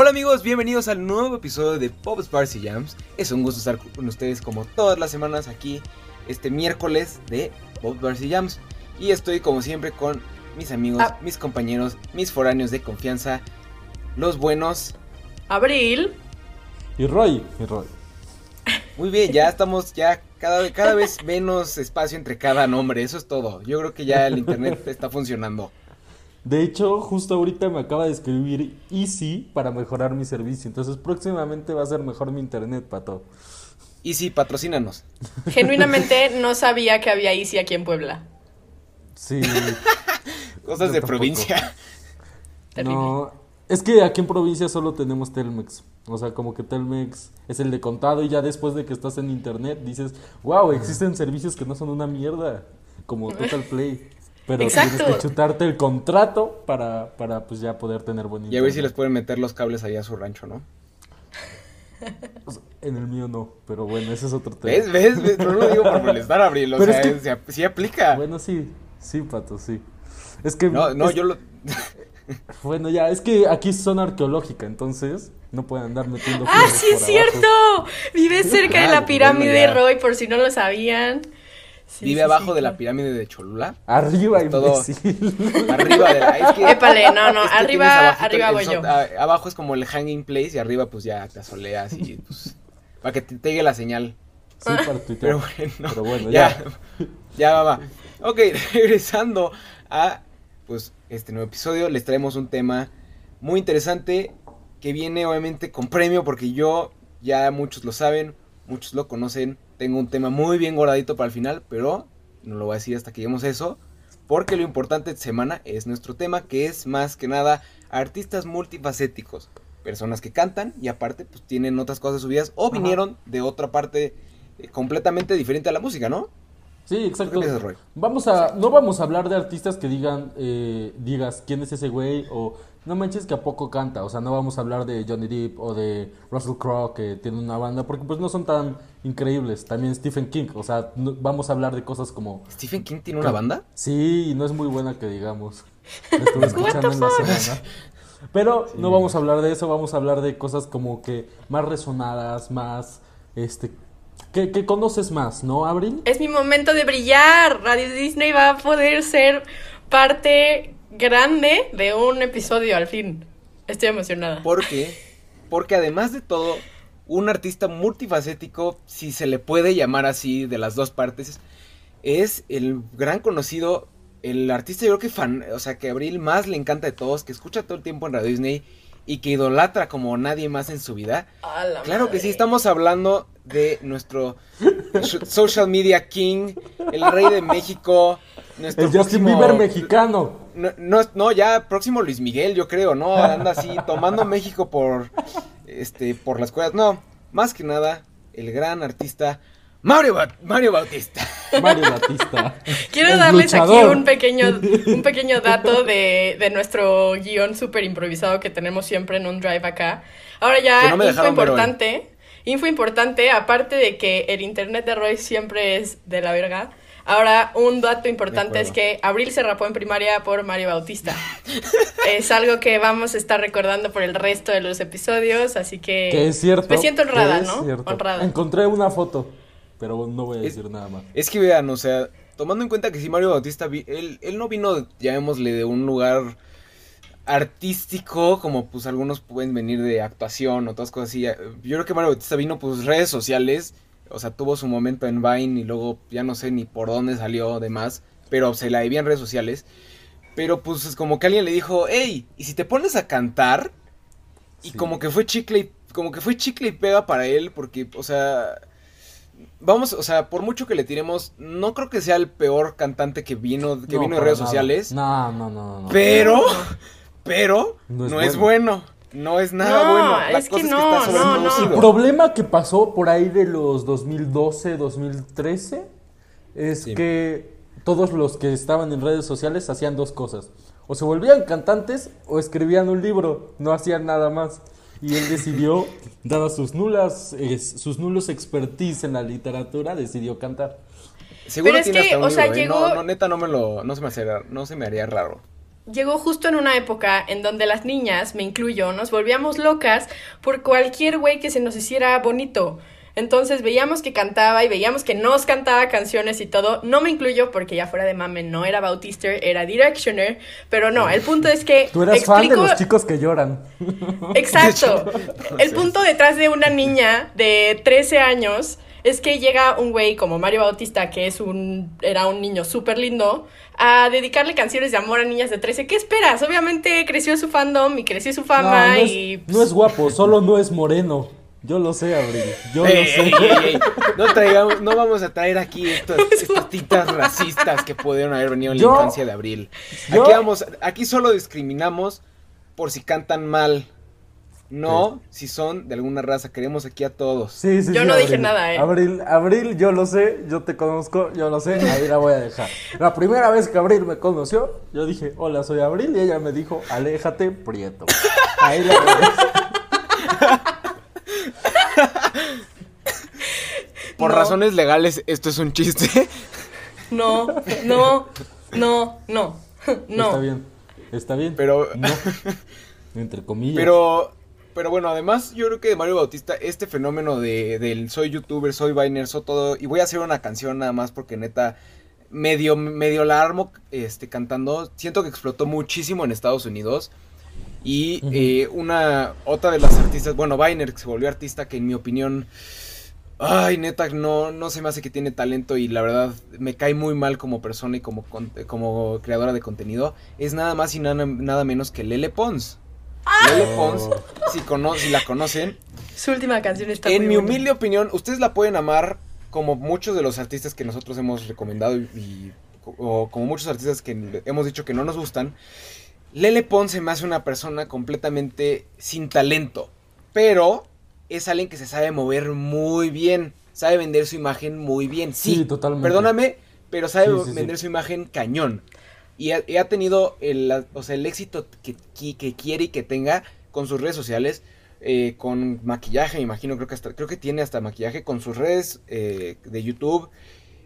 Hola amigos, bienvenidos al nuevo episodio de Pop Bars y Jams. Es un gusto estar con ustedes como todas las semanas aquí este miércoles de Pop Bars y Jams. Y estoy como siempre con mis amigos, Ah. mis compañeros, mis foráneos de confianza, los buenos. Abril. Y Roy, y Roy. Muy bien, ya estamos ya cada, cada vez menos espacio entre cada nombre, eso es todo. Yo creo que ya el internet está funcionando. De hecho, justo ahorita me acaba de escribir Easy para mejorar mi servicio. Entonces, próximamente va a ser mejor mi internet, pato. Y sí, patrocínanos. Genuinamente no sabía que había Easy aquí en Puebla. Sí. Cosas de tampoco. provincia. Terrible. No, es que aquí en provincia solo tenemos Telmex. O sea, como que Telmex es el de contado y ya después de que estás en internet dices, wow, existen servicios que no son una mierda, como Total Play. Pero Exacto. tienes que chutarte el contrato para, para pues ya poder tener buen Y internet. a ver si les pueden meter los cables allá a su rancho, ¿no? O sea, En el mío no, pero bueno, ese es otro tema. ¿Ves? ¿Ves? ¿Ves? No lo digo por molestar, Abril. O Pero sea, es que- se- sí aplica. Bueno, sí, sí, pato, sí. Es que. No, no, es- yo lo. Bueno, ya, es que aquí es zona arqueológica, entonces no pueden andar metiendo. ¡Ah, sí es abajo. cierto! Vive cerca de la pirámide bueno. Roy, por si no lo sabían. Sí, Vive sí, abajo sí, de la pirámide de Cholula. Arriba, Es todo-. Arriba de la. Es que, Épale, no, no, es que arriba- arriba voy yo. a- abajo es como el hanging place y arriba, pues ya te asoleas y pues. Para que te pegue la señal. Sí, para. Pero bueno. Pero bueno, ya. ya. Ya va, va. Ok, regresando a. Pues este nuevo episodio, les traemos un tema muy interesante que viene obviamente con premio porque yo, ya muchos lo saben, muchos lo conocen, tengo un tema muy bien guardadito para el final, pero no lo voy a decir hasta que lleguemos a eso, porque lo importante esta semana es nuestro tema, que es más que nada artistas multifacéticos, personas que cantan y aparte pues tienen otras cosas de sus vidas o Ajá. vinieron de otra parte eh, completamente diferente a la música, ¿no? Sí, ¿Qué exacto. piensas, Roy? Vamos a, no vamos a hablar de artistas que digan, eh, digas quién es ese güey o no manches que a poco canta. O sea, no vamos a hablar de Johnny Depp o de Russell Crowe que tiene una banda porque pues no son tan increíbles. También Stephen King. O sea, no- vamos a hablar de cosas como, ¿Stephen King tiene una banda? sí, no es muy buena que digamos. La estuve escuchando the en la fuck? semana. Pero no vamos a hablar de eso, vamos a hablar de cosas como que más resonadas, más, este, que, que conoces más, ¿no, Abril? Es mi momento de brillar. Radio Disney va a poder ser parte grande de un episodio al fin. Estoy emocionada. Porque, porque además de todo, un artista multifacético, si se le puede llamar así de las dos partes, es el gran conocido, el artista yo creo que fan, o sea, que a Abril más le encanta de todos, que escucha todo el tiempo en Radio Disney y que idolatra como nadie más en su vida. Claro que sí, estamos hablando de nuestro social media king, el rey de México, nuestro El Justin Bieber mexicano. No, no, no, ya próximo Luis Miguel, yo creo, ¿no? Anda así, tomando México por, este, por las cuerdas. No, más que nada, el gran artista Mario, Ba- Mario Bautista. Mario Batista. Quiero darles aquí un pequeño, un pequeño dato de, de nuestro guion súper improvisado que tenemos siempre en un drive acá. Ahora ya, no me info importante, info importante, aparte de que el internet de Roy siempre es de la verga. Ahora, un dato importante es que Abril se rapó en primaria por Mario Bautista. es algo que vamos a estar recordando por el resto de los episodios, así que... Que es cierto. Me siento honrada, ¿no? cierto. Honrada. Encontré una foto, pero no voy a Es- decir nada más. Es que vean, o sea, tomando en cuenta que si Mario Bautista, vi- él, él no vino, llamémosle, de un lugar artístico, como pues algunos pueden venir de actuación o otras cosas así. Yo creo que Mario Bautista vino pues redes sociales, o sea, tuvo su momento en Vine y luego ya no sé ni por dónde salió demás, pero se la debía en redes sociales. Pero pues es como que alguien le dijo, hey, ¿y si te pones a cantar? Y Sí. como que fue chicle y, como que fue chicle y pega para él, porque, o sea, vamos, o sea, por mucho que le tiremos, no creo que sea el peor cantante que vino, que No, vino de para redes nada. sociales, No, no, no, no. pero, pero, No es bueno, no es nada No, bueno. La es que es que no, está no, no. El problema que pasó por ahí de los 2012, 2013 es Sí. que todos los que estaban en redes sociales hacían dos cosas. O se volvían cantantes o escribían un libro, no hacían nada más. Y él decidió, dadas sus nulas, eh, sus nulos expertise en la literatura, decidió cantar. Seguro Pero es tiene que, hasta un o sea, libro, ¿eh? llegó- No, no, neta, no me lo, no se me haría, no se me haría raro. Llegó justo en una época en donde las niñas, me incluyo, nos volvíamos locas por cualquier güey que se nos hiciera bonito. Entonces veíamos que cantaba y veíamos que nos cantaba canciones y todo. No me incluyo porque ya fuera de mame no era Bautister, era Directioner. Pero no, el punto es que. Tú eras fan de los chicos que lloran. Exacto. El punto detrás de una niña de 13 años es que llega un güey como Mario Bautista, que es un, era un niño súper lindo, a dedicarle canciones de amor a niñas de 13. ¿Qué esperas? Obviamente creció su fandom y creció su fama no, y... no es guapo, solo no es moreno. Yo lo sé, Abril. Yo lo sé. No, traigamos, no vamos a traer aquí estas, estas tintas racistas que pudieron haber venido en la infancia de Abril. Aquí, vamos, aquí solo discriminamos por si cantan mal. No, si son de alguna raza, queremos aquí a todos. Sí, sí, yo no dije nada, ¿eh? Abril, Abril, yo lo sé, yo te conozco, yo lo sé, ahí la voy a dejar. La primera vez que Abril me conoció, yo dije, hola, soy Abril, y ella me dijo, aléjate, prieto. Ahí la voy a dejar. Por No. razones legales, esto es un chiste. No, no, no, no, no. Está bien, está bien. Pero, No, entre comillas. pero, pero bueno, además yo creo que de Mario Bautista, este fenómeno de, del soy youtuber, soy Viner, soy todo, y voy a hacer una canción nada más porque neta, medio, medio la armo este, cantando, siento que explotó muchísimo en Estados Unidos. Y eh, una, otra de las artistas, bueno, Viner, que se volvió artista, que en mi opinión, ay, neta, no, no se me hace que tiene talento y la verdad me cae muy mal como persona y como, como creadora de contenido, es nada más y nada, nada menos que Lele Pons. Lele. Pons, si, cono- si la conocen, Su última canción está en muy mi buena. humilde opinión, ustedes la pueden amar como muchos de los artistas que nosotros hemos recomendado y, y- o como muchos artistas que hemos dicho que no nos gustan. Lele Pons se me hace una persona completamente sin talento, pero es alguien que se sabe mover muy bien, sabe vender su imagen muy bien. Sí, Sí, totalmente. Perdóname, pero sabe Sí, sí, sí. vender su imagen cañón. Y ha, y ha tenido el, o sea, el éxito que, que- que quiere y que tenga con sus redes sociales, eh, con maquillaje, me imagino, creo que hasta, creo que tiene hasta maquillaje con sus redes eh, de YouTube.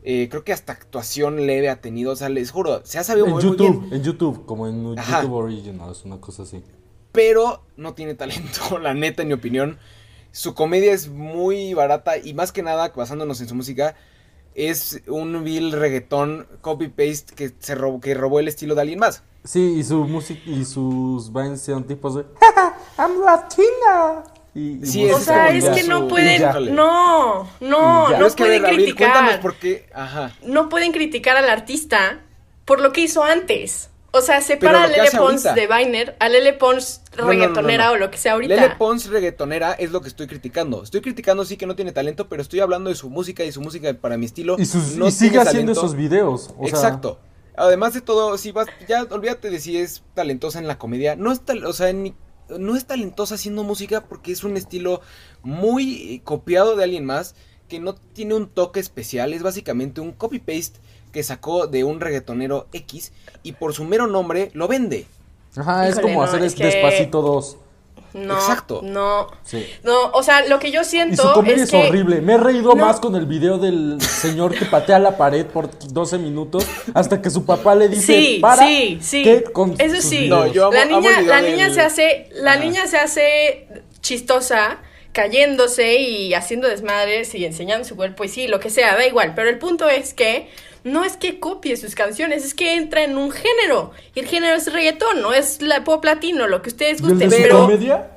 eh, creo que hasta actuación leve ha tenido, o sea, les juro, se ha sabido En mover muy bien YouTube, en YouTube, como en Ajá. YouTube Originals, una cosa así. pero no tiene talento, la neta, en mi opinión. Su comedia es muy barata y más que nada, basándonos en su música, es un vil reggaetón copy-paste que, se robó, que robó el estilo de alguien más. Sí, y su música y sus vines son tipos de I'm Latina. Y, y Sí, O sea, es que no pueden. ya. No, no, no es que, a pueden ver, Abril, cuéntanos criticar. por qué. Ajá. No pueden criticar al artista por lo que hizo antes. O sea, separa a Lele Pons ahorita. de Viner a Lele Pons no, no, reggaetonera no. o lo que sea ahorita. Lele Pons reggaetonera es lo que estoy criticando. Estoy criticando sí que no tiene talento, pero estoy hablando de su música y su música para mi estilo. Y, sus, no y sigue haciendo talento. esos videos. o sea, Exacto. Además de todo, si vas, ya olvídate de si es talentosa en la comedia. No es tal, o sea, ni- no es talentosa haciendo música porque es un estilo muy copiado de alguien más que no tiene un toque especial. Es básicamente un copy paste que sacó de un reggaetonero X y por su mero nombre lo vende. Ajá, es como no, hacer es que- Despacito 2. No, Exacto. no. Sí. No, o sea, lo que yo Y siento su comedia es, es que horrible. Me he reído No. más con el video del señor que patea la pared por 12 minutos hasta que su papá le dice Sí, para sí, sí. que con Eso sí. videos. No, yo amo- la niña, del- se hace, la niña se hace chistosa, cayéndose y haciendo desmadres y enseñando su cuerpo y sí, lo que sea, da igual. Pero el punto es que no es que copie sus canciones, es que entra en un género. Y el género es reggaetón, no es la pop latino, lo que ustedes ¿Y el de gusten. Pero comedia?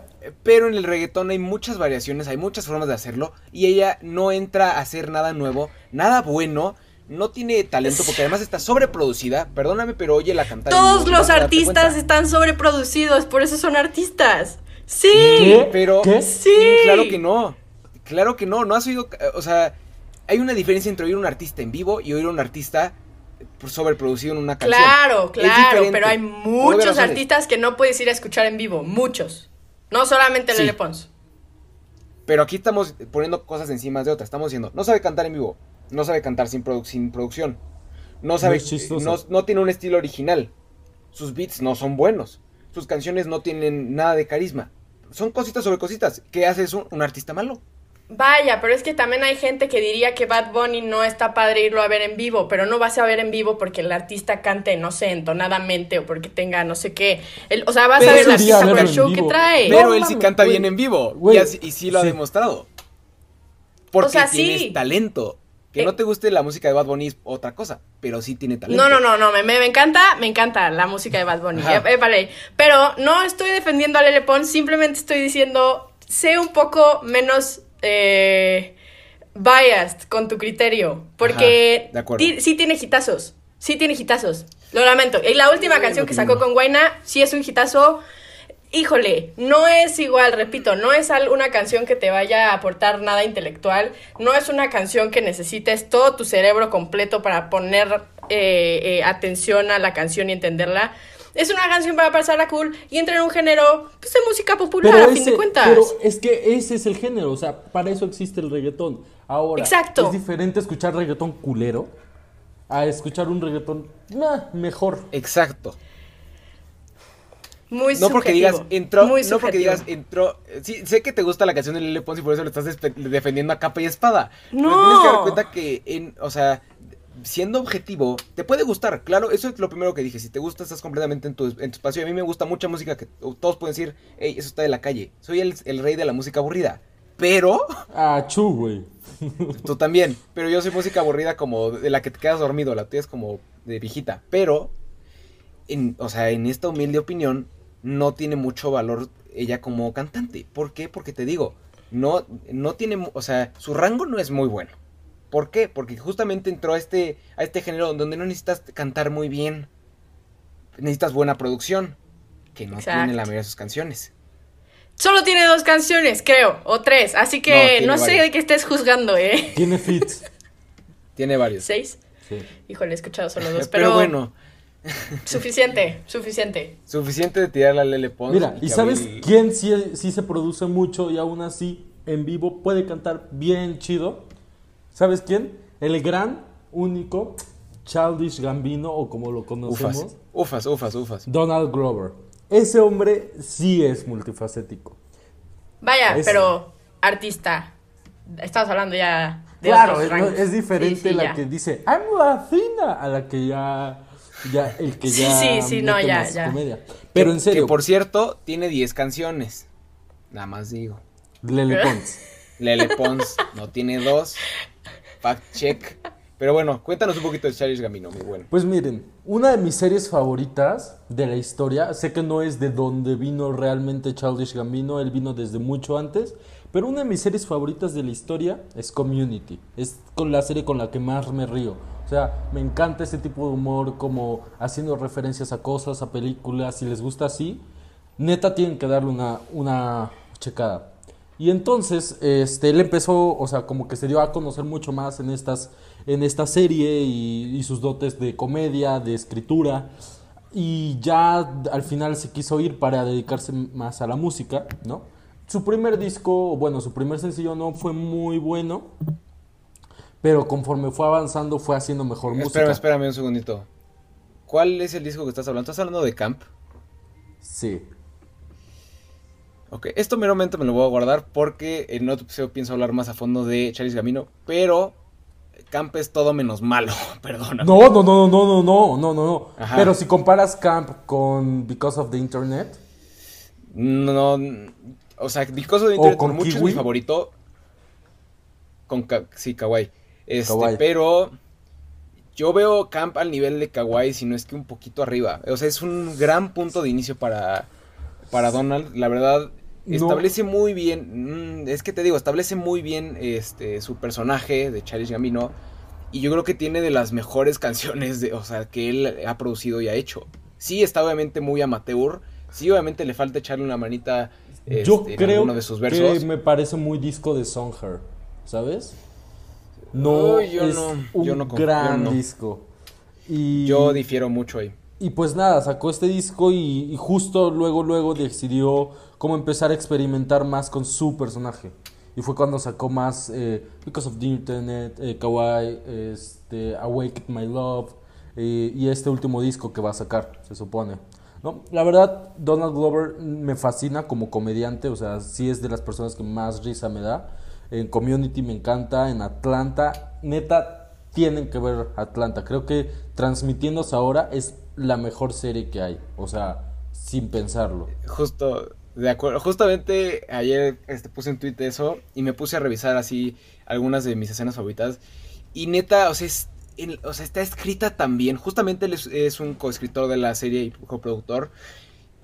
Pero en el reggaetón hay muchas variaciones, hay muchas formas de hacerlo y ella no entra a hacer nada nuevo, nada bueno, no tiene talento porque además está sobreproducida. Perdóname, pero oye la cantar. en todos los artistas cuenta. están sobreproducidos, por eso son artistas. Sí. ¿Qué? Pero ¿Qué? Sí. claro que no. Claro que no, no has oído, o sea, hay una diferencia entre oír un artista en vivo y oír un artista sobreproducido en una canción. Claro, claro, pero hay muchos artistas que no puedes ir a escuchar en vivo, muchos. No solamente Sí. Lele Pons. Pero aquí estamos poniendo cosas encima de otras. Estamos diciendo, no sabe cantar en vivo, no sabe cantar sin, produ- sin producción, no sabe, no, no tiene un estilo original, sus beats no son buenos, sus canciones no tienen nada de carisma. Son cositas sobre cositas. ¿Qué hace eso un artista malo? Vaya, pero es que también hay gente que diría que Bad Bunny no está padre irlo a ver en vivo, pero no vas a ver en vivo porque el artista cante, no sé, entonadamente o porque tenga no sé qué. El- o sea, vas Pero a ver iría artista por el show que trae. Pero No, él sí canta bien en vivo. Güey, y, así- y sí lo ha sí. demostrado. Porque O sea, sí. tienes talento. Que Eh. no te guste la música de Bad Bunny es otra cosa, pero sí tiene talento. No, no, no, no, me, me, me encanta, me encanta la música de Bad Bunny, eh, eh, vale. Pero no estoy defendiendo a Lele Pons, simplemente estoy diciendo, sé un poco menos eh, biased con tu criterio, porque Ajá, de sí tiene hitazos, sí tiene hitazos, lo lamento. Y la última canción que sacó con Guaina, sí es un hitazo. Híjole, no es igual, repito, no es una canción que te vaya a aportar nada intelectual, no es una canción que necesites todo tu cerebro completo para poner eh, eh, atención a la canción y entenderla. Es una canción para pasarla cool y entra en un género pues, de música popular, a fin de cuentas. pero es que ese es el género, o sea, para eso existe el reggaetón. Ahora, Exacto. es diferente escuchar reggaetón culero a escuchar un reggaetón mejor. Exacto. muy No porque digas entró, muy no porque digas entró. Sí, sé que te gusta la canción de Lele Pons y por eso lo estás defendiendo a capa y espada. Pero No. tienes que dar cuenta que en, o sea, siendo objetivo, te puede gustar, claro, eso es lo primero que dije, si te gusta estás completamente en tu, en tu espacio. A mí me gusta mucha música que todos pueden decir, hey, eso está de la calle. Soy el, el rey de la música aburrida. Pero, Ah, chu, güey. tú también, pero yo soy música aburrida como de la que te quedas dormido, la tuya es como de viejita. Pero, en, o sea, en esta humilde opinión, no tiene mucho valor ella como cantante. ¿Por qué? Porque te digo, no, no tiene, o sea, su rango no es muy bueno. ¿Por qué? Porque justamente entró a este, a este género donde no necesitas cantar muy bien. Necesitas buena producción, que no Exacto. tiene la mayoría de sus canciones. Solo tiene dos canciones, creo, o tres, así que no, sé de qué estés juzgando, ¿eh? Tiene fits. Tiene varios. ¿Seis? Sí. Híjole, he escuchado solo dos, pero, pero, bueno, suficiente, suficiente. suficiente de tirarle a Lele Pons. Mira, ¿y sabes Abril- quién sí, sí se produce mucho y aún así en vivo puede cantar bien chido? ¿Sabes quién? El gran, único, Childish Gambino o como lo conocemos, Ufas, ufas, ufas, ufas. Donald Glover. Ese hombre sí es multifacético. Vaya, Es- pero artista. Estamos hablando ya de Claro, otros es, es diferente Sí, sí, la ya. que dice I'm latina a la que ya, ya el que Sí, ya sí, sí, no, mete ya, ya. comedia. Pero Que- en serio, Que por cierto, tiene 10 canciones. Nada más digo. Lele Pons. Lele Pons no tiene dos. Fact check. Pero bueno, cuéntanos un poquito de Childish Gambino, muy bueno. Pues miren, una de mis series favoritas de la historia, sé que no es de donde vino realmente Childish Gambino, él vino desde mucho antes, pero una de mis series favoritas de la historia es Community. Es con la serie con la que más me río. O sea, me encanta ese tipo de humor como haciendo referencias a cosas, a películas, si les gusta así, neta tienen que darle una, una checada. Y entonces, este, él empezó, o sea, como que se dio a conocer mucho más en estas, en esta serie y, y sus dotes de comedia, de escritura. Y ya al final se quiso ir para dedicarse más a la música, ¿no? Su primer disco, bueno, su primer sencillo no fue muy bueno, pero conforme fue avanzando fue haciendo mejor música. Espérame, espérame un segundito. ¿Cuál es el disco que estás hablando? ¿Estás hablando de Camp? Sí. Ok, esto meramente me lo voy a guardar porque en otro episodio pienso hablar más a fondo de Charis Gamino, pero Camp es todo menos malo, perdona. No, no, no, no, no, no, no, no, Ajá. Pero si comparas Camp con Because of the Internet. No, no o sea, Because of the Internet con mucho es mi favorito. Con ka sí, Kawaii. Este, pero yo veo Camp al nivel de Kawaii, si no es que un poquito arriba. O sea, es un gran punto de inicio para, para Donald. La verdad, no. establece muy bien. mm, es que te digo, establece muy bien este su personaje de Childish Gambino. Y yo creo que tiene de las mejores canciones de, o sea, que él ha producido y ha hecho. Sí, está obviamente muy amateur. Sí, obviamente le falta echarle una manita yo este, en creo alguno de sus versos. que me parece muy disco de Songher, ¿sabes? No, yo es no, un yo no gran no. disco. Y, Yo difiero mucho ahí. Y pues nada, sacó este disco y, y justo luego, luego decidió cómo empezar a experimentar más con su personaje. Y fue cuando sacó más eh, Because of the Internet, eh, Kawaii, este, Awake My Love eh, y este último disco que va a sacar, se supone. ¿no? La verdad, Donald Glover me fascina como comediante, o sea, sí es de las personas que más risa me da. En Community me encanta, en Atlanta, neta, tienen que ver Atlanta. Creo que transmitiéndose ahora es la mejor serie que hay, o sea, sin pensarlo. Justo, de acuerdo. Justamente ayer este, puse en tweet eso y me puse a revisar así algunas de mis escenas favoritas. Y neta, o sea, es, sea está escrita tan bien. Justamente él es, es un coescritor de la serie y coproductor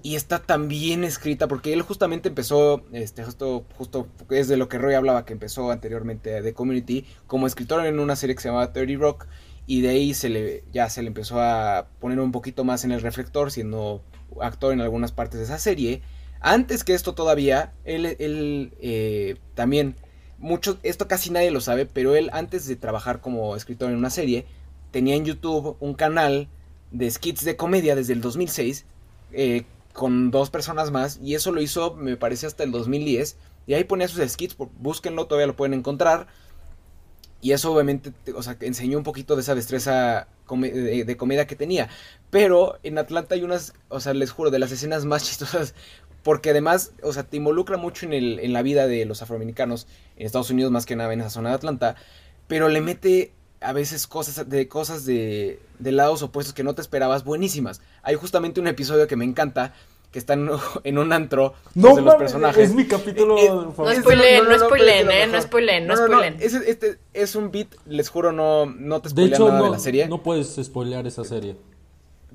y está tan bien escrita porque él justamente empezó, este, justo, justo es de lo que Roy hablaba, que empezó anteriormente de Community, como escritor en una serie que se llamaba 30 Rock, y de ahí se le, ya se le empezó a poner un poquito más en el reflector, siendo actor en algunas partes de esa serie. Antes que esto todavía, él, él eh, también, mucho, esto casi nadie lo sabe, pero él antes de trabajar como escritor en una serie, tenía en YouTube un canal de skits de comedia desde el 2006, eh, con dos personas más y eso lo hizo me parece hasta el 2010 y ahí ponía sus skits, búsquenlo, todavía lo pueden encontrar y eso obviamente, o sea, enseñó un poquito de esa destreza de, comedia que tenía, pero en Atlanta hay unas, o sea, les juro, de las escenas más chistosas porque además, o sea, te involucra mucho en, el, en la vida de los afroamericanos en Estados Unidos más que nada en esa zona de Atlanta, pero le mete a veces cosas de cosas de, de lados opuestos que no te esperabas buenísimas. Hay justamente un episodio que me encanta que están en un antro no, los personajes. Es mi capítulo eh, eh, No spoilen, no spoilen, eh, no spoilen, no spoilen. Este es un beat, les juro, no, no te spoilean nada no, de la serie. No puedes spoilear esa serie.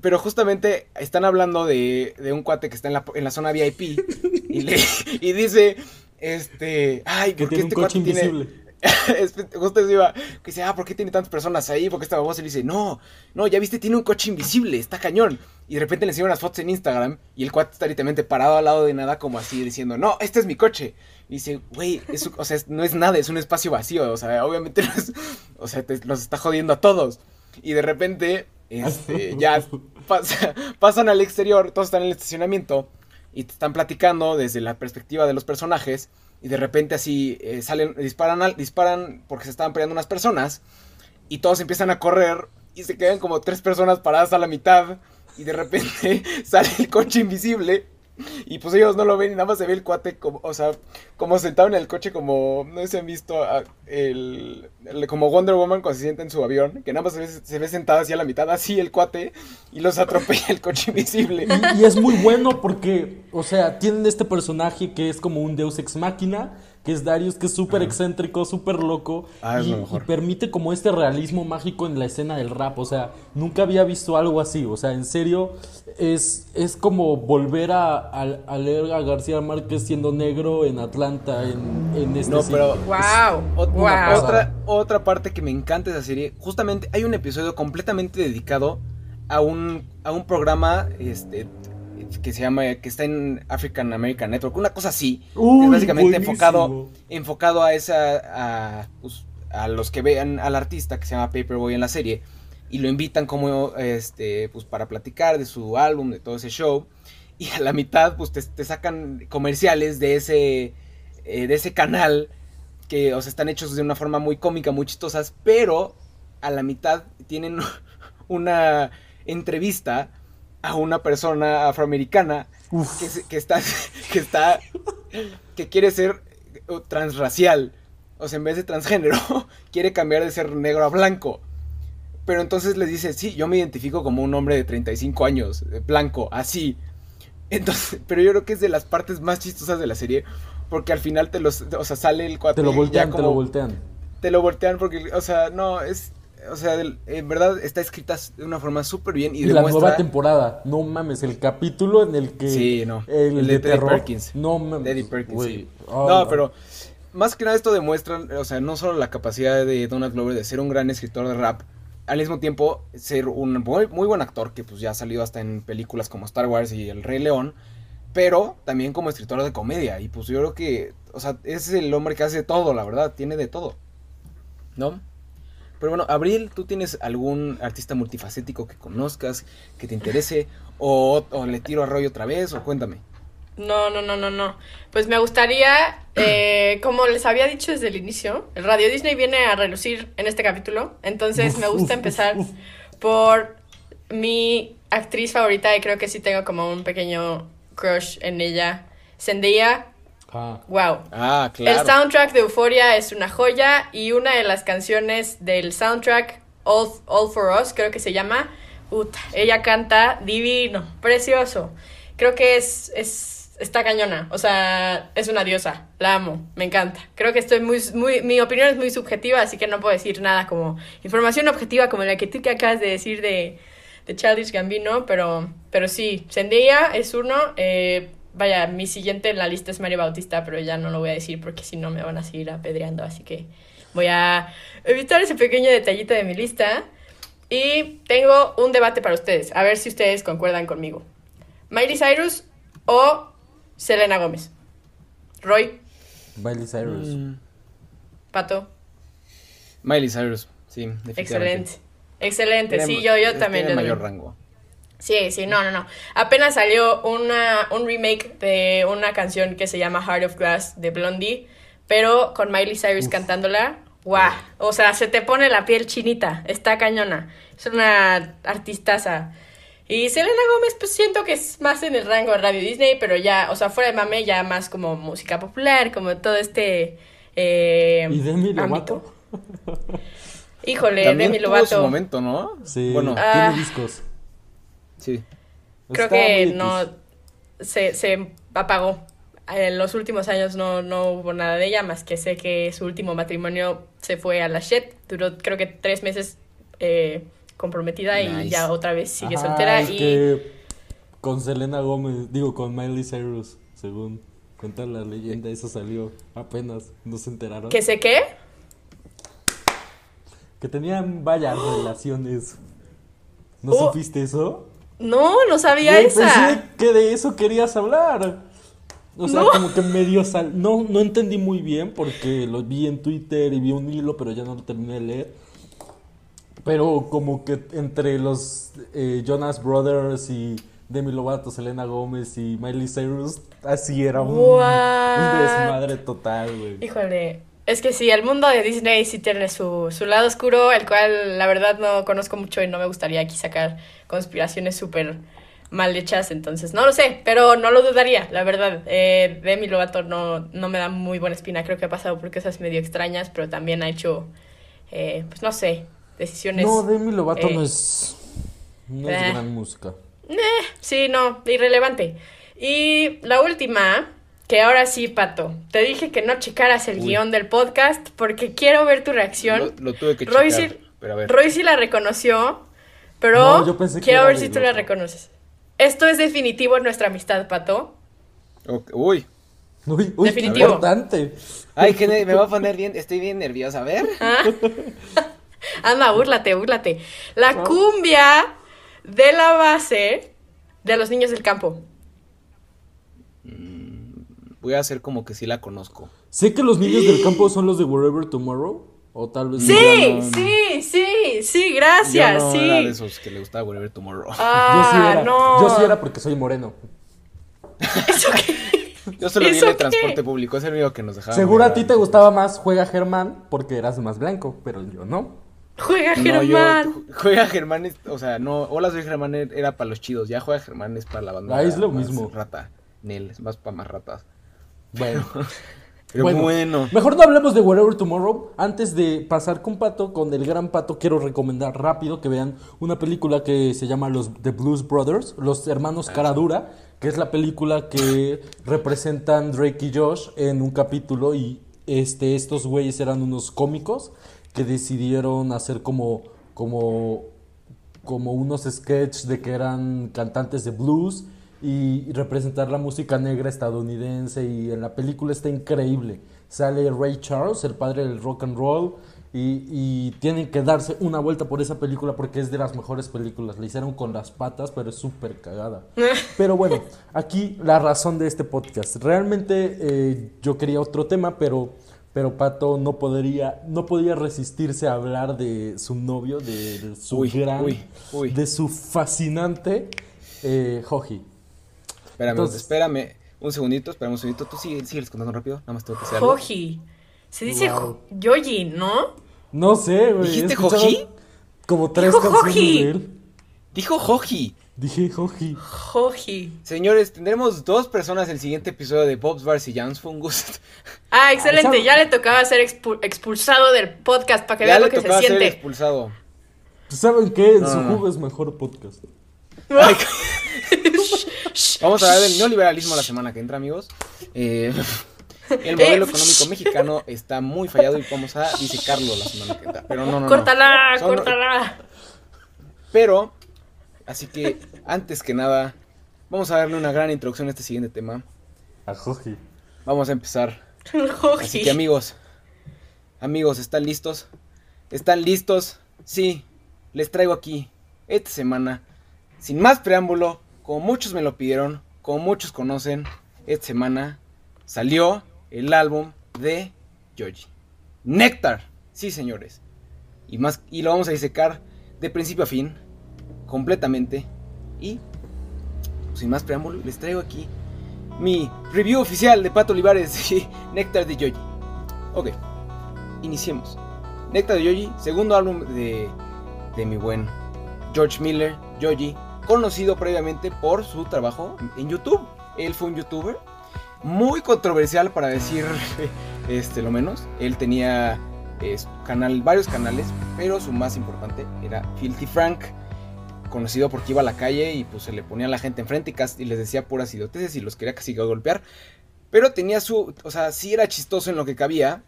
Pero justamente están hablando de, de un cuate que está en la, en la zona VIP y, le, y dice, este, ay, que tiene este un coche invisible. Justo iba, que dice, ah, ¿por qué tiene tantas personas ahí? Porque esta y le dice, no, no, ya viste, tiene un coche invisible, está cañón. Y de repente le enseñan unas fotos en Instagram y el cuate está literalmente parado al lado de nada, como así, diciendo, no, este es mi coche. Y dice, güey, o sea, no es nada, es un espacio vacío, o sea, obviamente, o sea, te, los está jodiendo a todos. Y de repente, este, ya pasan al exterior, todos están en el estacionamiento y te están platicando desde la perspectiva de los personajes y de repente así eh, salen, disparan, disparan porque se estaban peleando unas personas y todos empiezan a correr y se quedan como tres personas paradas a la mitad y de repente sale el coche invisible y pues ellos no lo ven y nada más se ve el cuate como, o sea, como sentado en el coche como, no sé si han visto el, como Wonder Woman cuando se sienta en su avión, que nada más se ve, sentado así a la mitad, así el cuate, y los atropella el coche invisible. Y, y es muy bueno porque, o sea, tienen este personaje que es como un deus ex máquina, que es Darius, que es súper excéntrico, súper loco. Ah, y, permite como este realismo mágico en la escena del rap. O sea, nunca había visto algo así. O sea, en serio, es, es como volver a, a, leer a García Márquez siendo negro en Atlanta, en, en este No, pero. ¡Wow! Otra, otra parte que me encanta de esa serie, justamente hay un episodio completamente dedicado a un, a un programa este, que se llama, que está en African American Network, una cosa así, es básicamente enfocado, enfocado a esa, a, pues, a los que vean al artista que se llama Paperboy en la serie y lo invitan como, este, pues para platicar de su álbum, de todo ese show y a la mitad, pues te, sacan comerciales de ese, eh, de ese canal que, o sea, están hechos de una forma muy cómica, muy chistosas, pero a la mitad tienen una entrevista a una persona afroamericana que, está, que está, que quiere ser transracial. O sea, en vez de transgénero, quiere cambiar de ser negro a blanco. Pero entonces les dice, sí, yo me identifico como un hombre de 35 años, blanco, así. Entonces, pero yo creo que es de las partes más chistosas de la serie, porque al final te los, o sea, sale el cuate. Te lo voltean, te lo voltean. Te lo voltean porque, o sea, no, es, o sea, en verdad está escrita de una forma súper bien y, la nueva temporada, no mames, el capítulo en el que sí, no, el, de, Perkins. No mames. Perkins. no, pero más que nada esto demuestra, o sea, no solo la capacidad de Donald Glover de ser un gran escritor de rap, al mismo tiempo ser un muy, muy buen actor que pues ya ha salido hasta en películas como Star Wars y El Rey León, pero también como escritor de comedia y pues yo creo que, o sea, es el hombre que hace todo, la verdad, tiene de todo. ¿No? Pero bueno, Abril, ¿tú tienes algún artista multifacético que conozcas, que te interese? O, le tiro a rollo otra vez? O cuéntame. No, no, no, no, no. Pues me gustaría, eh, como les había dicho desde el inicio, el Radio Disney viene a relucir en este capítulo. Entonces me gusta empezar por mi actriz favorita y creo que sí tengo como un pequeño crush en ella. Zendaya Ah. Wow. Ah, claro. El soundtrack de Euphoria es una joya y una de las canciones del soundtrack, All, All for Us, creo que se llama. Uta, ella canta divino, precioso. Creo que es, es, está cañona. O sea, es una diosa. La amo, me encanta. Creo que estoy muy, muy, mi opinión es muy subjetiva, así que no puedo decir nada como información objetiva como la que tú que acabas de decir de, de Childish Gambino, pero, pero sí, Zendaya es uno. eh, vaya, mi siguiente en la lista es Mario Bautista, pero ya no lo voy a decir porque si no me van a seguir apedreando, así que voy a evitar ese pequeño detallito de mi lista. Y tengo un debate para ustedes, a ver si ustedes concuerdan conmigo. Miley Cyrus o Selena Gómez. Roy, Miley Cyrus. Mm, Pato, Miley Cyrus, sí, definitivamente. excelente. Excelente, Tiene- sí, yo, yo tiene también. doy. mayor rango. Sí, sí, no, no, no. Apenas salió una, un remake de una canción que se llama Heart of Glass de Blondie, pero con Miley Cyrus cantándola. ¡Guau! O sea, se te pone la piel chinita. Está cañona. Es una artistaza. Y Selena Gómez, pues siento que es más en el rango de Radio Disney, pero ya, o sea, fuera de mame, ya más como música popular, como todo este. eh, ¿Y Demi ámbito. Lovato? Híjole, También Demi tuvo su Lovato. momento, ¿no? Sí, Bueno, Ah. tiene discos. Sí. Creo Está que no se, se apagó. En los últimos años no, no hubo nada de ella, más que sé que su último matrimonio se fue a la shit. Duró creo que tres meses eh, comprometida y ya otra vez sigue Ajá, soltera. es y que con Selena Gómez, digo, con Miley Cyrus, según cuenta la leyenda, eso salió apenas, no se enteraron. que sé qué. Que tenían varias relaciones. ¿No Oh. supiste eso? No, no sabía Güey, esa. Pensé que de eso querías hablar. O sea, No. como que medio sal... No, no entendí muy bien porque lo vi en Twitter y vi un hilo, pero ya no lo terminé de leer. Pero como que entre los eh, Jonas Brothers y Demi Lovato, Selena Gómez y Miley Cyrus, así era un, un desmadre total, güey. Híjole. Es que sí, el mundo de Disney sí tiene su, su lado oscuro, el cual la verdad no conozco mucho y no me gustaría aquí sacar conspiraciones súper mal hechas, entonces no lo sé, pero no lo dudaría, la verdad. Eh, Demi Lovato no, no me da muy buena espina, creo que ha pasado por cosas medio extrañas, pero también ha hecho, eh, pues no sé, decisiones... No, Demi Lovato eh, no es... No es eh. gran música. Sí, no, irrelevante. Y la última, que ahora sí, Pato, te dije que no checaras el Uy. guion del podcast porque quiero ver tu reacción. Lo, lo tuve que Roy checar, sí, pero a ver. Roy sí la reconoció, pero No, yo pensé que quiero ver si tú la reconoces. Esto es definitivo en nuestra amistad, Pato. Uy. Uy, uy, qué Definitivo. importante. Ay, que me va a poner bien, estoy bien nerviosa. A ver. ¿Ah? Anda, búrlate, búrlate. La cumbia de la base de los niños del campo. Voy a hacer como que sí la conozco. Sé que los niños del campo son los de Wherever Tomorrow. O tal vez. Sí, Yo no- sí, sí, sí, Yo gracias, no sí. era de esos que le gustaba Whatever Tomorrow. Ah, Yo sí era. no. Yo sí era porque soy moreno. ¿Eso qué? Yo solo vi ¿Eso el de qué? transporte público, es el único que nos dejaba. Seguro a ti te gustaba más Juega Germán porque eras más blanco, pero yo no. Juega No, Germán. yo, juega Germán, es- o sea, no, hola soy Germán er- era para los chidos, ya juega Germán es para la banda. Ah, es lo mismo. Rata, Nel, es más para más ratas. Bueno. Pero Bueno, bueno. Mejor no hablemos de Wherever Tomorrow. Antes de pasar con Pato, con el gran Pato, quiero recomendar rápido que vean una película que se llama Los The Blues Brothers, Los Hermanos Caradura, que es la película que representan Drake y Josh en un capítulo y este estos güeyes eran unos cómicos que decidieron hacer como como como unos sketches de que eran cantantes de blues y representar la música negra estadounidense y en la película está increíble. Sale Ray Charles, el padre del rock and roll, y, y tienen que darse una vuelta por esa película porque es de las mejores películas. La hicieron con las patas, pero es súper cagada. Pero bueno, aquí la razón de este podcast. Realmente eh, yo quería otro tema, pero... Pero Pato no podría, no podía resistirse a hablar de su novio, de su Uy, gran, uy, uy. de su fascinante eh, Hoji. Espérame, Entonces- espérame un segundito, espérame un segundito. Tú sigue, sigues contando rápido, nada más tengo que hacer algo. Joji. Se dice Wow. Yoji, ¿no? No sé, güey. ¿Dijiste Hoji? Como tres Dijo canciones Hoji. de él. Dijo Joji. Dije Joji. Joji. Señores, tendremos dos personas el siguiente episodio de Bob's Bars y Jams. Fue un gusto. Ah, excelente. esa- Ya le tocaba ser expu- expulsado del podcast para que Ya vea lo le que se tocaba ser siente. expulsado. ¿Saben qué? En No, su no. jugo es mejor podcast. Ay, Vamos a hablar del neoliberalismo la semana que entra, amigos. Eh, el modelo Eh, económico mexicano está muy fallado y vamos a disecarlo la semana que entra. Pero no, no, no. Córtala, Son- córtala. Pero, así que, antes que nada, vamos a darle una gran introducción a este siguiente tema. A Joji. Vamos a empezar. Joji. Así que, amigos, amigos, ¿están listos? ¿Están listos? Sí, les traigo aquí, esta semana, sin más preámbulo, como muchos me lo pidieron, como muchos conocen, esta semana salió el álbum de Joji. Néctar, sí, señores. Y, más, y lo vamos a disecar de principio a fin, completamente. Y, sin más preámbulo, les traigo aquí mi review oficial de Pato Olivares y Néctar de Yoji. Ok, iniciemos. Néctar de Yoji, segundo álbum de, de mi buen George Miller, Yoji, conocido previamente por su trabajo en YouTube. Él fue un youtuber muy controversial para decir este, lo menos. Él tenía canal, varios canales, pero su más importante era Filthy Frank conocido porque iba a la calle y pues se le ponía a la gente enfrente y les decía puras idioteces y los quería casi golpear. Pero tenía su, o sea, sí era chistoso en lo que cabía.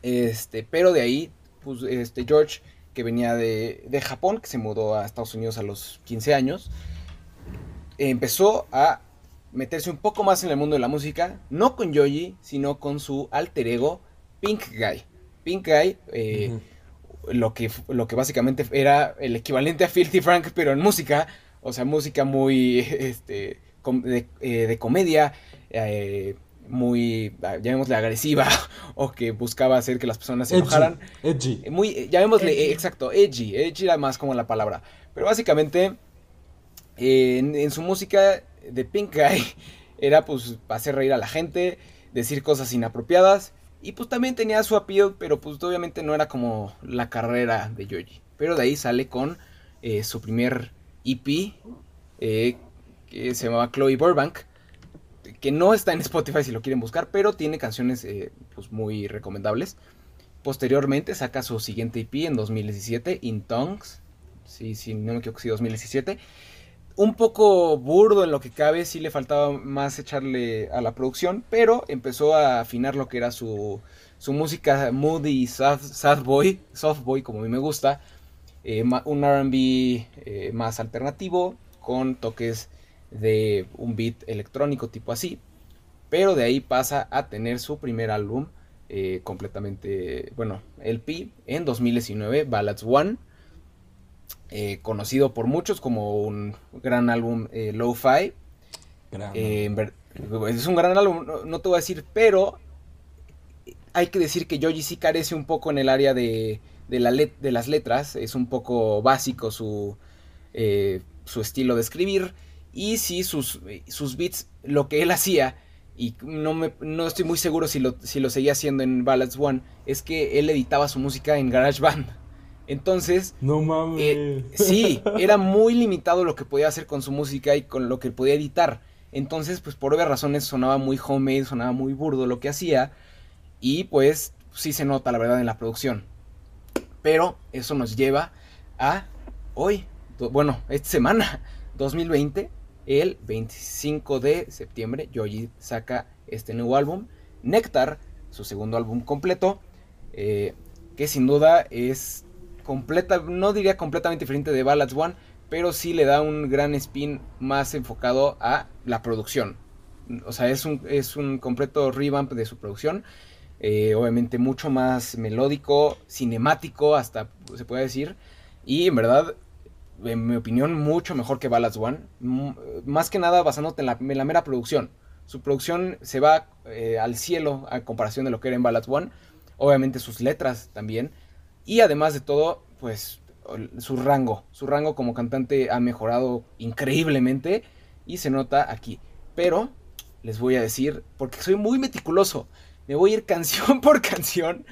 Este, pero de ahí, pues este George, que venía de, de Japón, que se mudó a Estados Unidos a los 15 años, empezó a meterse un poco más en el mundo de la música, no con Yoji, sino con su alter ego, Pink Guy. Pink Guy, eh, lo que, lo que básicamente era el equivalente a Filthy Frank, pero en música, o sea, música muy este, com- de, eh, de comedia, eh, muy, ah, llamémosle agresiva, o que buscaba hacer que las personas se enojaran. Edgy. Eh, Muy, eh, llamémosle, Edgy. eh, exacto, edgy, edgy era más como la palabra. Pero básicamente, eh, en, en su música de Pink Guy, era pues hacer reír a la gente, decir cosas inapropiadas, y pues también tenía su appeal, pero pues obviamente no era como la carrera de Yoji. Pero de ahí sale con eh, su primer EP, eh, que se llamaba Chloe Burbank, que no está en Spotify si lo quieren buscar, pero tiene canciones eh, pues muy recomendables. Posteriormente saca su siguiente EP en 2017, In Tongues. Sí, sí, no me equivoco, sí, 2017. Un poco burdo en lo que cabe, sí le faltaba más echarle a la producción, pero empezó a afinar lo que era su, su música moody, sad, sad boy, soft boy, como a mí me gusta. Eh, un RB eh, más alternativo, con toques de un beat electrónico tipo así. Pero de ahí pasa a tener su primer álbum eh, completamente, bueno, LP en 2019, Ballads One, eh, conocido por muchos como un gran álbum eh, lo-fi. Es un gran álbum, no, no te voy a decir, pero hay que decir que Yoji sí carece un poco en el área de, de, la let- de las letras, es un poco básico su, su estilo de escribir y sí sus, sus beats, lo que él hacía, y no, me, no estoy muy seguro si lo, si lo seguía haciendo en Ballads One, es que él editaba su música en GarageBand. Entonces, no mames. eh, sí, era muy limitado lo que podía hacer con su música y con lo que podía editar. Entonces, pues por obvias razones sonaba muy homemade, sonaba muy burdo lo que hacía. Y pues sí se nota la verdad en la producción. Pero eso nos lleva a hoy, bueno, esta semana, 2020, el 25 de septiembre, Yoji saca este nuevo álbum, Nectar, su segundo álbum completo, eh, que sin duda es completa, no diría completamente diferente de Ballads One, pero sí le da un gran spin más enfocado a la producción. O sea, es un, es un completo revamp de su producción. eh, obviamente mucho más melódico, cinemático, hasta se puede decir. Y en verdad, en mi opinión, mucho mejor que Ballads One. M- Más que nada basándote en la, mera producción. Su producción se va eh, al cielo a comparación de lo que era en Ballads One. Obviamente sus letras también. Y además de todo, pues su rango. Su rango como cantante ha mejorado increíblemente. Y se nota aquí. Pero les voy a decir, porque soy muy meticuloso. Me voy a ir canción por canción.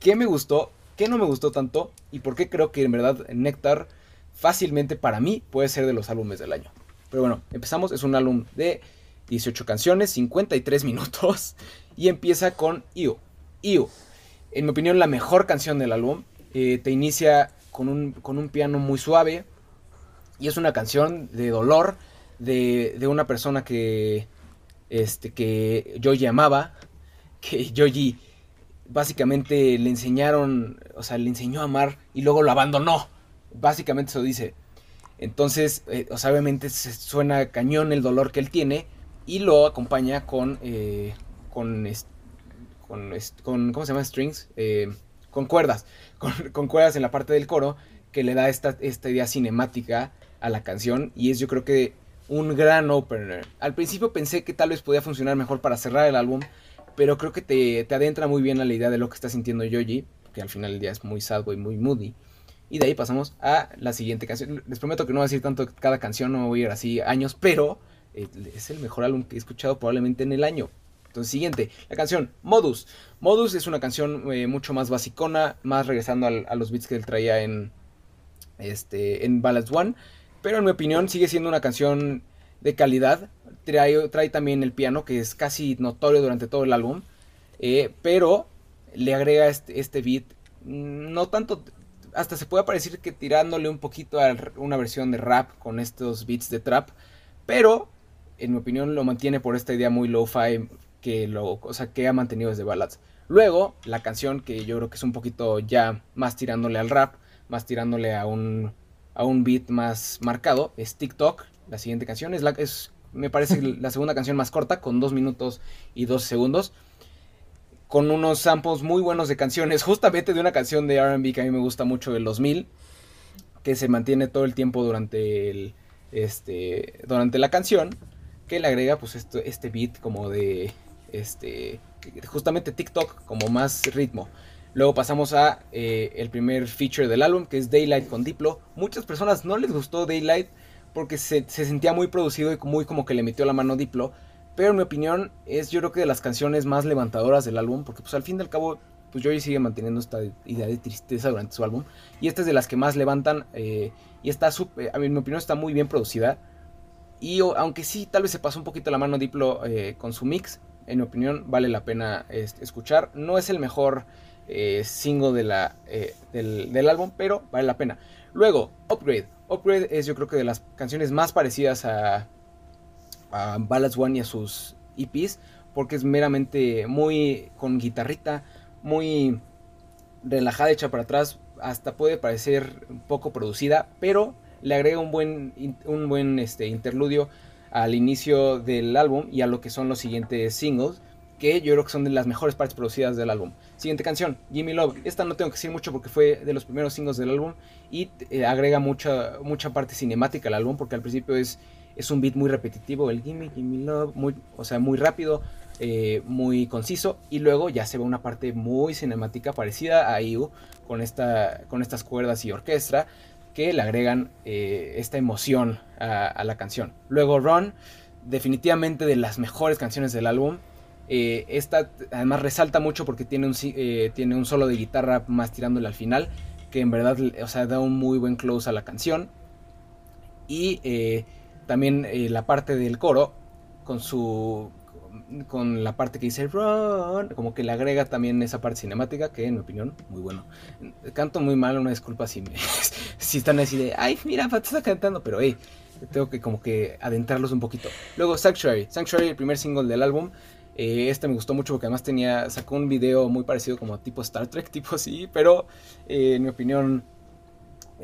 ¿Qué me gustó? ¿Qué no me gustó tanto? Y por qué creo que en verdad Nectar fácilmente para mí puede ser de los álbumes del año. Pero bueno, empezamos, es un álbum de 18 canciones, 53 minutos y empieza con You. You, en mi opinión la mejor canción del álbum, eh, te inicia con un, con un piano muy suave y es una canción de dolor de, de una persona que, este, que Joji amaba, que Joji básicamente le enseñaron, o sea, le enseñó a amar y luego lo abandonó. Básicamente eso dice. Entonces, eh, obviamente suena cañón el dolor que él tiene y lo acompaña con, eh, con, con, ¿cómo se llama? Strings, eh, con cuerdas, con, con, cuerdas en la parte del coro que le da esta, esta idea cinemática a la canción y es yo creo que un gran opener. Al principio pensé que tal vez podía funcionar mejor para cerrar el álbum, pero creo que te, te adentra muy bien a la idea de lo que está sintiendo Yoji, que al final del día es muy sad y muy moody. Y de ahí pasamos a la siguiente canción. Les prometo que no voy a decir tanto cada canción, no voy a ir así años, pero eh, es el mejor álbum que he escuchado probablemente en el año. Entonces, siguiente, la canción Modus. Modus es una canción eh, mucho más basicona, más regresando a los beats que él traía en, este, en Ballads One. Pero en mi opinión sigue siendo una canción de calidad. Trae, trae también el piano, que es casi notorio durante todo el álbum. Eh, pero le agrega este, este, beat, mm, no tanto, hasta se puede parecer que tirándole un poquito a una versión de rap con estos beats de trap. Pero, en mi opinión, lo mantiene por esta idea muy lo-fi que, lo, o sea, que ha mantenido desde Ballads. Luego, la canción que yo creo que es un poquito ya más tirándole al rap, más tirándole a un, a un beat más marcado, es TikTok, la siguiente canción. Es, la, es me parece la segunda canción más corta, con 2 minutos y 12 segundos. Con unos samples muy buenos de canciones, justamente de una canción de RB que a mí me gusta mucho del 2000, que se mantiene todo el tiempo durante, el, este, durante la canción, que le agrega pues este, este beat como de, este, justamente TikTok, como más ritmo. Luego pasamos a eh, el primer feature del álbum, que es Daylight con Diplo. Muchas personas no les gustó Daylight porque se, sentía muy producido y muy como que le metió la mano Diplo. Pero en mi opinión es yo creo que de las canciones más levantadoras del álbum, porque pues al fin y al cabo, pues Joey sigue manteniendo esta idea de tristeza durante su álbum. Y esta es de las que más levantan eh, y está, super, a en mi opinión está muy bien producida. Y aunque sí, tal vez se pasó un poquito la mano Diplo eh, con su mix, en mi opinión vale la pena escuchar. No es el mejor eh, single de la, eh, del, álbum, pero vale la pena. Luego, Upgrade. Upgrade es yo creo que de las canciones más parecidas a, a Ballads One y a sus EPs, porque es meramente muy con guitarrita, muy relajada, hecha para atrás, hasta puede parecer un poco producida, pero le agrega un buen, un buen este, interludio al inicio del álbum y a lo que son los siguientes singles, que yo creo que son de las mejores partes producidas del álbum. Siguiente canción, Gimme Love. Esta no tengo que decir mucho porque fue de los primeros singles del álbum y eh, agrega mucha, mucha parte cinemática al álbum porque al principio es, es un beat muy repetitivo, el Gimme, Gimme Love, muy, o sea, muy rápido, eh, muy conciso y luego ya se ve una parte muy cinemática parecida a IU con, esta, con estas cuerdas y orquesta que le agregan eh, esta emoción a, la canción. Luego Run, definitivamente de las mejores canciones del álbum. Eh, esta además resalta mucho porque tiene un, eh, tiene un solo de guitarra más tirándole al final, que en verdad o sea, da un muy buen close a la canción. Y eh, también la parte del coro, con su con la parte que dice run, como que le agrega también esa parte cinemática que en mi opinión muy bueno. Canto muy mal, una disculpa si, me, si están así de, ay, mira, está cantando, pero hey, tengo que como que adentrarlos un poquito. Luego Sanctuary, Sanctuary, el primer single del álbum, eh, este me gustó mucho porque además tenía, sacó un video muy parecido como tipo Star Trek, tipo así, pero eh, en mi opinión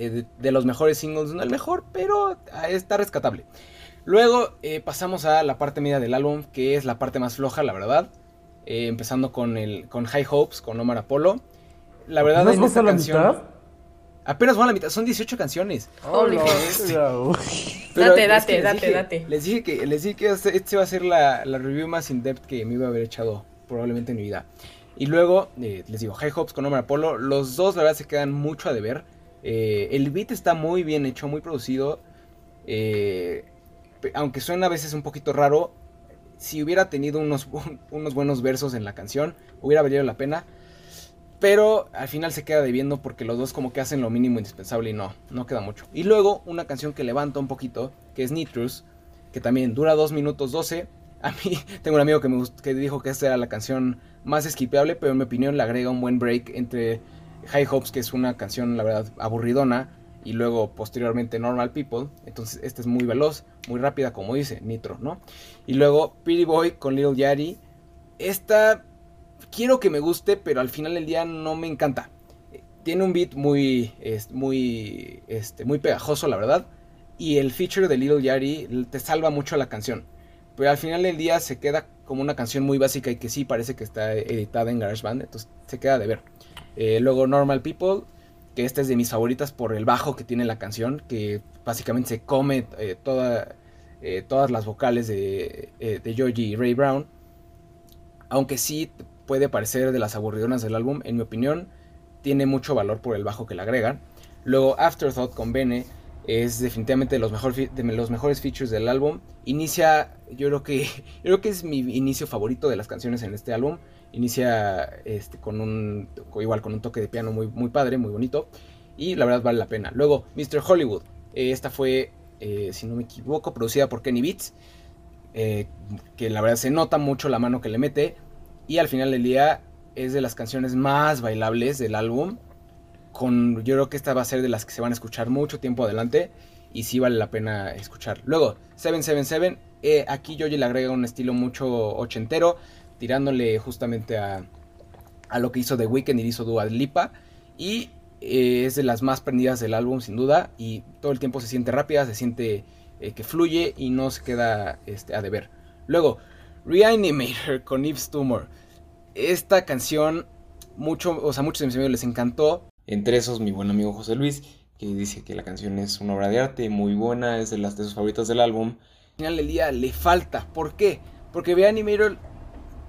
eh, de, los mejores singles, no el mejor, pero ah, está rescatable. Luego pasamos a la parte media del álbum, que es la parte más floja, la verdad. empezando con, el, con High Hopes, con Omar Apollo. La verdad, ¿No es la canción, Apenas van a la mitad, son 18 canciones. Oh, date, date, date, date. Les dije que, les dije que este, este va a ser la, review más in-depth que me iba a haber echado probablemente en mi vida. Y luego, eh, les digo, High Hopes con Omar Apollo. Los dos, la verdad, se quedan mucho a deber. Eh, el beat está muy bien hecho, muy producido. Eh, aunque suena a veces un poquito raro, si hubiera tenido unos, unos buenos versos en la canción, hubiera valido la pena. Pero al final se queda debiendo porque los dos como que hacen lo mínimo indispensable y no, no queda mucho. Y luego una canción que levanta un poquito, que es Nitrous, que también dura 2 minutos 12. A mí tengo un amigo que, me que dijo que esta era la canción más esquipeable, pero en mi opinión le agrega un buen break entre High Hopes, que es una canción la verdad aburridona, y luego posteriormente Normal People. Entonces esta es muy veloz, muy rápida, como dice Nitro, ¿no? Y luego Pretty Boy con Little Yari. Esta quiero que me guste, pero al final del día no me encanta. Tiene un beat muy, muy, este, muy pegajoso, la verdad. Y el feature de Little Yari te salva mucho la canción. Pero al final del día se queda como una canción muy básica y que sí parece que está editada en GarageBand. Entonces se queda de ver. Eh, luego Normal People, que esta es de mis favoritas por el bajo que tiene la canción. Que básicamente se come eh, eh, todas las vocales de, de Georgie y Ray Brown. Aunque sí puede parecer de las aburridonas del álbum, en mi opinión, tiene mucho valor por el bajo que le agregan. Luego Afterthought con Bene es definitivamente de los, mejor, de los mejores features del álbum. Inicia, yo creo que yo creo que es mi inicio favorito de las canciones en este álbum. Inicia este, con un igual con un toque de piano muy, muy padre, muy bonito y la verdad vale la pena. Luego Mr. Hollywood, eh, esta fue eh, si no me equivoco producida por Kenny Beats, eh, que la verdad se nota mucho la mano que le mete. Y al final del día es de las canciones más bailables del álbum. Con, yo creo que esta va a ser de las que se van a escuchar mucho tiempo adelante. Y sí vale la pena escuchar. Luego, 777. Eh, aquí Joji le agrega un estilo mucho ochentero. Tirándole justamente a, a lo que hizo The Weeknd y hizo Dua Lipa. Y eh, es de las más prendidas del álbum, sin duda. Y todo el tiempo se siente rápida, se siente eh, que fluye y no se queda este, a deber. Luego, Reanimator con Yves Tumor esta canción, mucho, o sea, muchos de mis amigos les encantó. Entre esos, mi buen amigo José Luis, que dice que la canción es una obra de arte muy buena, es de las de sus favoritas del álbum. Al final del día le falta. ¿Por qué? Porque The Animator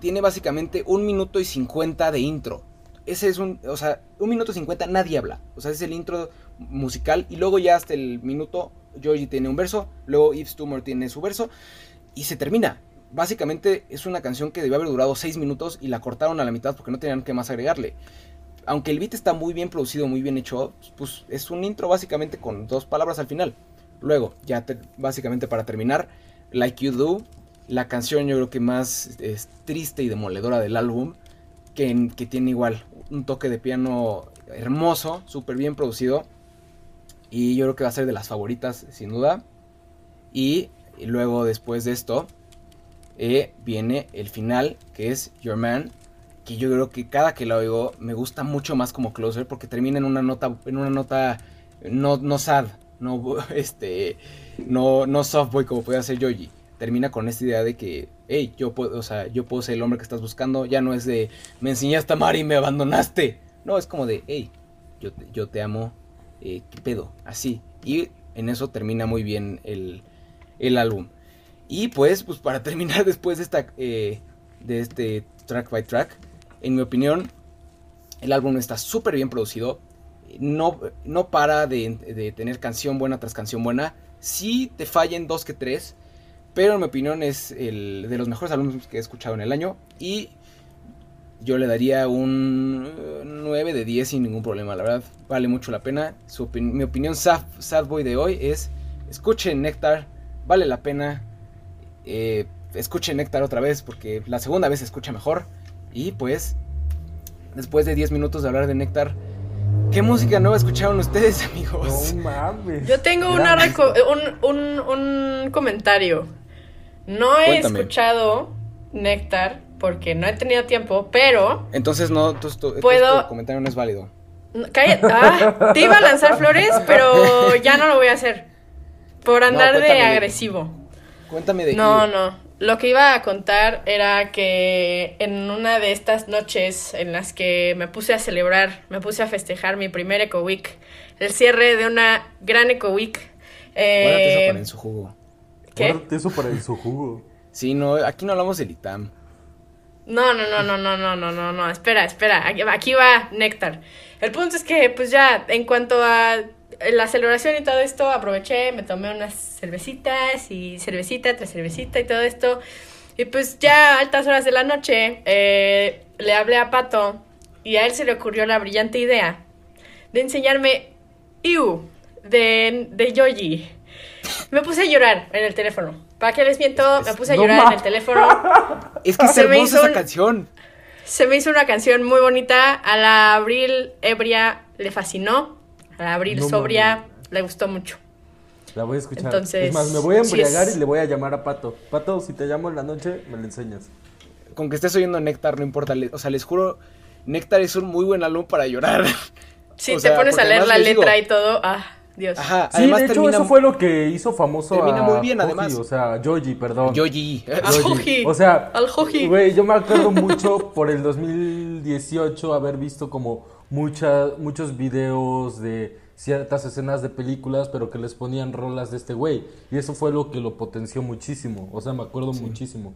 tiene básicamente un minuto y cincuenta de intro. Ese es un, o sea, un minuto y cincuenta nadie habla. O sea, es el intro musical y luego ya hasta el minuto Joji tiene un verso, luego Yves Tumor tiene su verso y se termina básicamente es una canción que debió haber durado 6 minutos y la cortaron a la mitad porque no tenían que más agregarle. Aunque el beat está muy bien producido, muy bien hecho, pues es un intro básicamente con dos palabras al final. Luego, ya básicamente para terminar, Like You Do, la canción yo creo que más triste y demoledora del álbum, que, que tiene igual un toque de piano hermoso, súper bien producido. Y yo creo que va a ser de las favoritas, sin duda. y luego después de esto, eh, viene el final, que es Your Man, que yo creo que cada que lo oigo me gusta mucho más como Closer, porque termina en una nota, en una nota no, no sad, no, este, no, no soft boy como puede hacer Yoji. Termina con esta idea de que, hey, yo puedo, o sea, yo puedo ser el hombre que estás buscando. Ya no es de, me enseñaste a amar y me abandonaste. No, es como de, hey, yo, yo te amo, eh, ¿qué pedo? Así. Y en eso termina muy bien el, el álbum. Y pues, pues para terminar después de, esta, eh, de este track by track, en mi opinión, el álbum está súper bien producido. No, no para de, tener canción buena tras canción buena. Sí te fallen dos que tres. Pero en mi opinión es el de los mejores álbumes que he escuchado en el año. Y yo le daría un 9 de 10 sin ningún problema. La verdad, vale mucho la pena. mi opinión sad, sad Boy de hoy es, escuchen Nectar, vale la pena eh, escuchen Néctar otra vez porque la segunda vez se escucha mejor. Y pues, después de 10 minutos de hablar de Néctar, ¿qué música nueva escucharon ustedes, amigos? No mames. Yo tengo una un, un, un, comentario. No he escuchado Néctar porque no he tenido tiempo, pero. Entonces, no, tu, puedo... comentario no es válido. Ah, te iba a lanzar flores, pero ya no lo voy a hacer. Por andar de agresivo. Cuéntame de No, no. Lo que iba a contar era que en una de estas noches en las que me puse a celebrar, me puse a festejar mi primer Eco Week, el cierre de una gran Eco Week. Eh, eso para en su jugo. ¿Qué? eso para en su jugo. Sí, no, aquí no hablamos del ITAM. No, no, no, no, no, no, no, no, no, espera, espera, aquí va Néctar. El punto es que, pues ya, en cuanto a la celebración y todo esto, aproveché, me tomé unas cervecitas y cervecita tras cervecita y todo esto. Y pues ya a altas horas de la noche eh, le hablé a Pato y a él se le ocurrió la brillante idea de enseñarme Iu de, de Yoji. Me puse a llorar en el teléfono. ¿Para qué les miento? Me puse a No llorar en ma- el teléfono. Es que es Se me hizo esa un- canción. Se me hizo una canción muy bonita. A la Abril ebria le fascinó. A la Abril No sobria le gustó mucho. La voy a escuchar. Entonces, es más, me voy a sí embriagar es- y le voy a llamar a Pato. Pato, si te llamo en la noche, me la enseñas. Con que estés oyendo Néctar, no importa. O sea, les juro, Néctar es un muy buen álbum para llorar. Si O te sea, pones a leer la les digo- letra y todo, ah, Dios. Ajá, Sí, además de hecho, termina eso fue lo que hizo famoso termina a muy bien, Joji, además. O sea, Joji, perdón. Yoji. Ah, Joji. O sea, Al Joji. güey, yo me acuerdo mucho por el 2018 haber visto como mucha, muchos videos de ciertas escenas de películas, pero que les ponían rolas de este güey. Y eso fue lo que lo potenció muchísimo. O sea, me acuerdo muchísimo.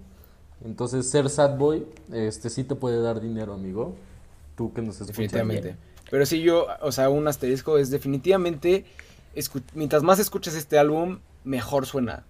Entonces, ser sad boy, este sí te puede dar dinero, amigo. Tú que nos escuchas. Definitivamente. Pero sí, yo, o sea, un asterisco es definitivamente, mientras más escuchas este álbum, mejor suena.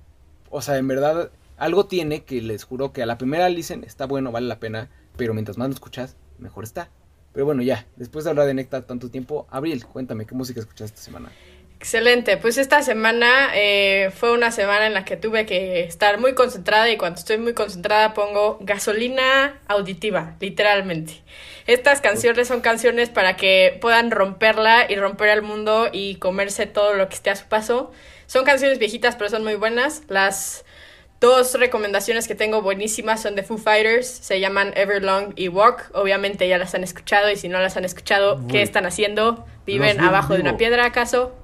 O sea, en verdad, algo tiene que les juro que a la primera listen está bueno, vale la pena, pero mientras más lo escuchas, mejor está. Pero bueno, ya, después de hablar de Nectar tanto tiempo, Abril, cuéntame, ¿qué música escuchaste esta semana? Excelente, pues esta semana eh, fue una semana en la que tuve que estar muy concentrada y cuando estoy muy concentrada pongo gasolina auditiva, literalmente. Estas canciones son canciones para que puedan romperla y romper el mundo y comerse todo lo que esté a su paso. Son canciones viejitas pero son muy buenas. Las dos recomendaciones que tengo buenísimas son de Foo Fighters, se llaman Everlong y Walk. Obviamente ya las han escuchado y si no las han escuchado, ¿qué están haciendo? ¿Viven abajo de una piedra acaso?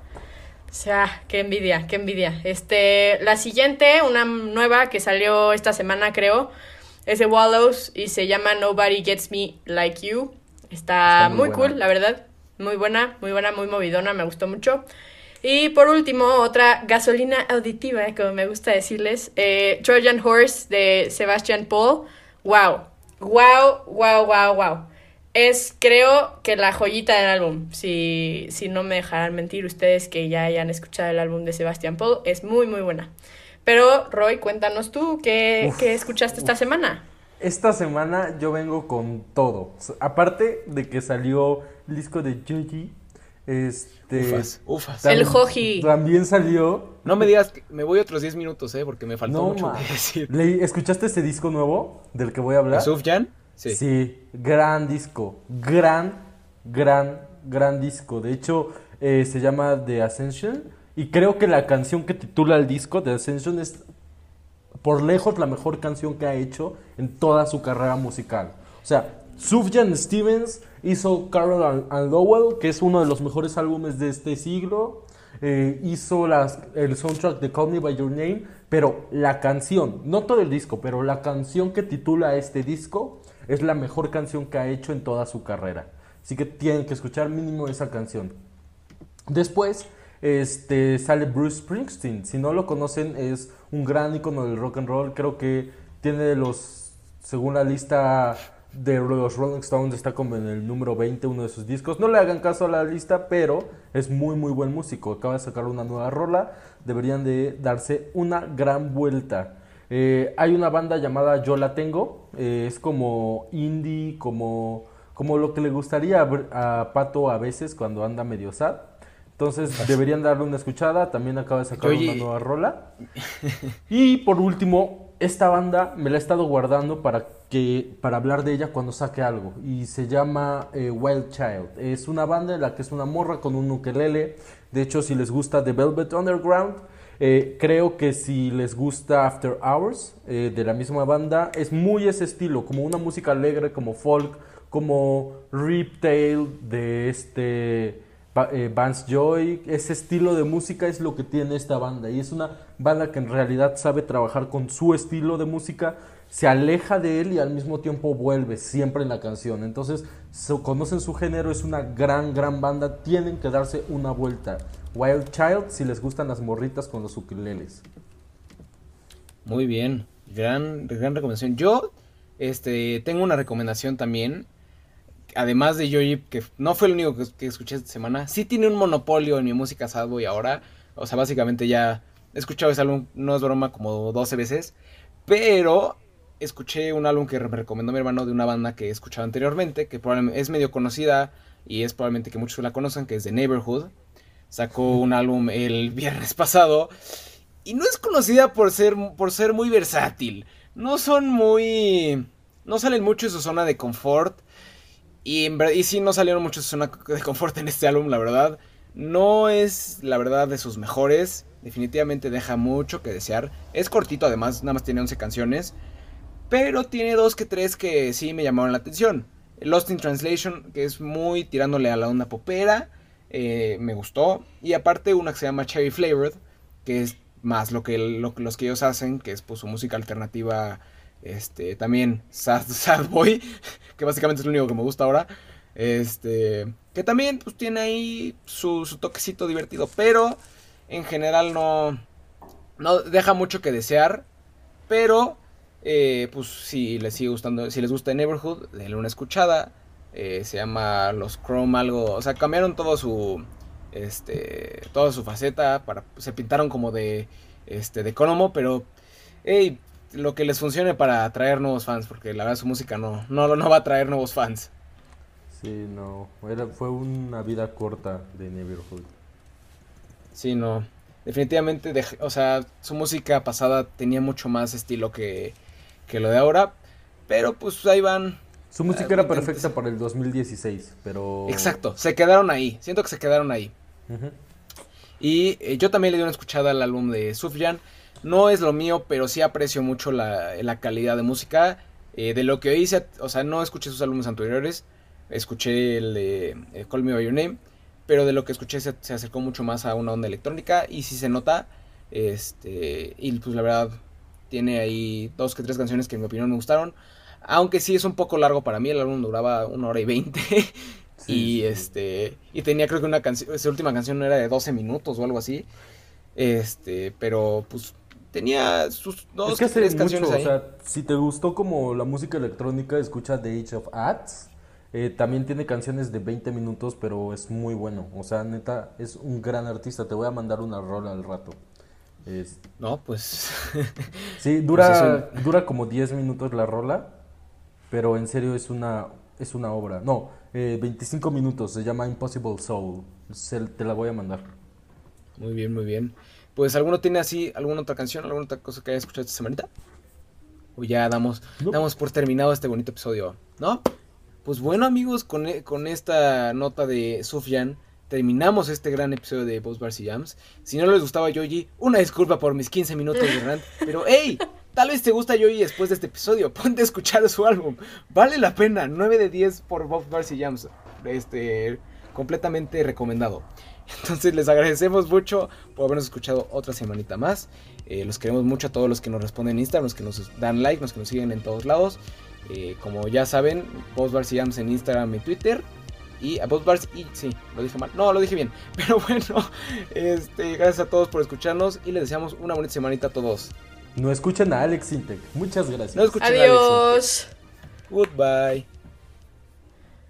O sea, qué envidia, qué envidia. Este, la siguiente, una nueva que salió esta semana, creo, es de Wallows y se llama Nobody Gets Me Like You. Está, Está muy cool, la verdad. Muy buena, muy buena, muy movidona, me gustó mucho. Y por último, otra gasolina auditiva, eh, como me gusta decirles, eh, Trojan Horse de Sebastian Paul. Wow, wow, wow, wow, wow. Es, creo que la joyita del álbum. Si, si no me dejarán mentir ustedes que ya hayan escuchado el álbum de Sebastian Paul, es muy, muy buena. Pero, Roy, cuéntanos tú, ¿qué, Uf, qué escuchaste esta semana? Esta semana yo vengo con todo. Aparte de que salió el disco de Joji, este... Ufas, El Joji. También salió... No me digas que me voy otros 10 minutos, eh, porque me faltó No, mucho ma. que decir. Le- ¿Escuchaste ese disco nuevo del que voy a hablar? ¿Sufjan? Sí. Gran disco. Gran, gran, gran disco. De hecho, eh, se llama The Ascension. Y creo que la canción que titula el disco, The Ascension, es por lejos la mejor canción que ha hecho en toda su carrera musical. O sea, Sufjan Stevens hizo Carol and, and Lowell, que es uno de los mejores álbumes de este siglo. Eh, hizo las, el soundtrack de Call Me By Your Name, pero la canción, no todo el disco, pero la canción que titula este disco es la mejor canción que ha hecho en toda su carrera. Así que tienen que escuchar mínimo esa canción. Después este, sale Bruce Springsteen. Si no lo conocen, es un gran icono del rock and roll. Creo que tiene los, según la lista de los Rolling Stones, está como en el número 20 uno de sus discos. No le hagan caso a la lista, pero es muy, muy buen músico. Acaba de sacar una nueva rola. Deberían de darse una gran vuelta. Eh, hay una banda llamada Yo La Tengo. eh, es como indie, como, como lo que le gustaría a, a Pato a veces cuando anda medio sad. Entonces deberían darle una escuchada. También acaba de sacar Oye. una nueva rola. Y por último, esta banda me la he estado guardando para que para hablar de ella cuando saque algo. Y se llama eh, Wild Child. Es una banda en la que es una morra con un ukelele. De hecho, si les gusta The Velvet Underground, eh, creo que si les gusta After Hours eh, de la misma banda, es muy ese estilo, como una música alegre, como folk, como Riptail de este eh, Vance Joy. Ese estilo de música es lo que tiene esta banda y es una banda que en realidad sabe trabajar con su estilo de música. Se aleja de él y al mismo tiempo vuelve siempre en la canción. Entonces, conocen su género, es una gran, gran banda. Tienen que darse una vuelta. Wild Child, si les gustan las morritas con los ukuleles. Muy bien, gran, gran recomendación. Yo, este, tengo una recomendación también. Además de Joji, que no fue el único que, escuché esta semana, sí tiene un monopolio en mi música sad boy ahora. O sea, básicamente ya he escuchado ese álbum, no es broma, como 12 veces. Pero escuché un álbum que me recomendó mi hermano de una banda que he escuchado anteriormente, que probablemente es medio conocida y es probablemente que muchos la conozcan, que es The Neighborhood. Sacó un álbum el viernes pasado y no es conocida por ser, por ser muy versátil. No son muy... No salen mucho de su zona de confort. Y, en, y sí, no salieron mucho de su zona de confort en este álbum, la verdad. No es, la verdad, de sus mejores. Definitivamente deja mucho que desear. Es cortito, además, nada más tiene 11 canciones. Pero tiene dos que tres que sí me llamaron la atención. Lost in Translation, que es muy tirándole a la onda popera. Eh, me gustó. Y aparte una que se llama Cherry Flavored, que es más lo que los que ellos hacen, que es pues su música alternativa, este, también sad, sad Boy, que básicamente es lo único que me gusta ahora. Este, que también pues tiene ahí su, toquecito divertido, pero en general no, no deja mucho que desear, pero eh, pues si les sigue gustando, si les gusta Neighborhood, denle una escuchada. Eh, se llama Los Chrome algo, o sea, cambiaron todo su este toda su faceta para se pintaron como de este de Konomo, pero hey, lo que les funcione para atraer nuevos fans, porque la verdad su música no no no va a traer nuevos fans. Sí, no, Era, fue una vida corta de Neighborhood. Sí, no. Definitivamente, o sea, su música pasada tenía mucho más estilo que, que lo de ahora, pero pues ahí van. Su música era perfecta para el 2016, pero... Exacto, se quedaron ahí, siento que se quedaron ahí. Y eh, yo también le di una escuchada al álbum de Sufjan. No es lo mío, pero sí aprecio mucho la, la calidad de música. Eh, de lo que hice, o sea, no escuché sus álbumes anteriores. Escuché el de eh, Call Me By Your Name. Pero de lo que escuché se, se, acercó mucho más a una onda electrónica. Y si se nota. Este. Y pues la verdad. Tiene ahí dos que tres canciones que en mi opinión me gustaron. Aunque sí es un poco largo para mí. El álbum duraba una hora y veinte. y este. Y tenía creo que una canción. Esa última canción era de 12 minutos o algo así. Este. Pero pues tenía sus dos es que tres canciones O sea, si te gustó como la música electrónica, escucha The Age of Ads. Eh, también tiene canciones de 20 minutos, pero es muy bueno. O sea, neta, es un gran artista. Te voy a mandar una rola al rato. No, pues. sí, dura, pues dura como 10 minutos la rola, pero en serio es una, es una obra. No, eh, 25 minutos, se llama Impossible Soul. te la voy a mandar. Muy bien, muy bien. Pues, ¿alguno tiene así alguna otra canción, alguna otra cosa que haya escuchado esta semanita? O ya damos, damos por terminado este bonito episodio, ¿no? Pues bueno, amigos, con, e, con esta nota de Sufjan, terminamos este gran episodio de Boss Bars y Jams. Si no les gustaba Yoji, una disculpa por mis 15 minutos de rant, pero hey, tal vez te gusta Yoji después de este episodio, ponte a escuchar su álbum, vale la pena, 9 de 10 por Boss Bars y Jams, este, completamente recomendado. Entonces les agradecemos mucho por habernos escuchado otra semanita más. Eh, los queremos mucho a todos los que nos responden en Instagram, los que nos dan like, los que nos siguen en todos lados. Eh, como ya saben, Post Bars y Jams en Instagram y Twitter. Y a Post Bars y sí, lo dije mal. No, lo dije bien. Pero bueno, este, gracias a todos por escucharnos y les deseamos una bonita semanita a todos. No escuchen a Alex Intec. Muchas gracias. No escuchen Adiós. A Alex Goodbye.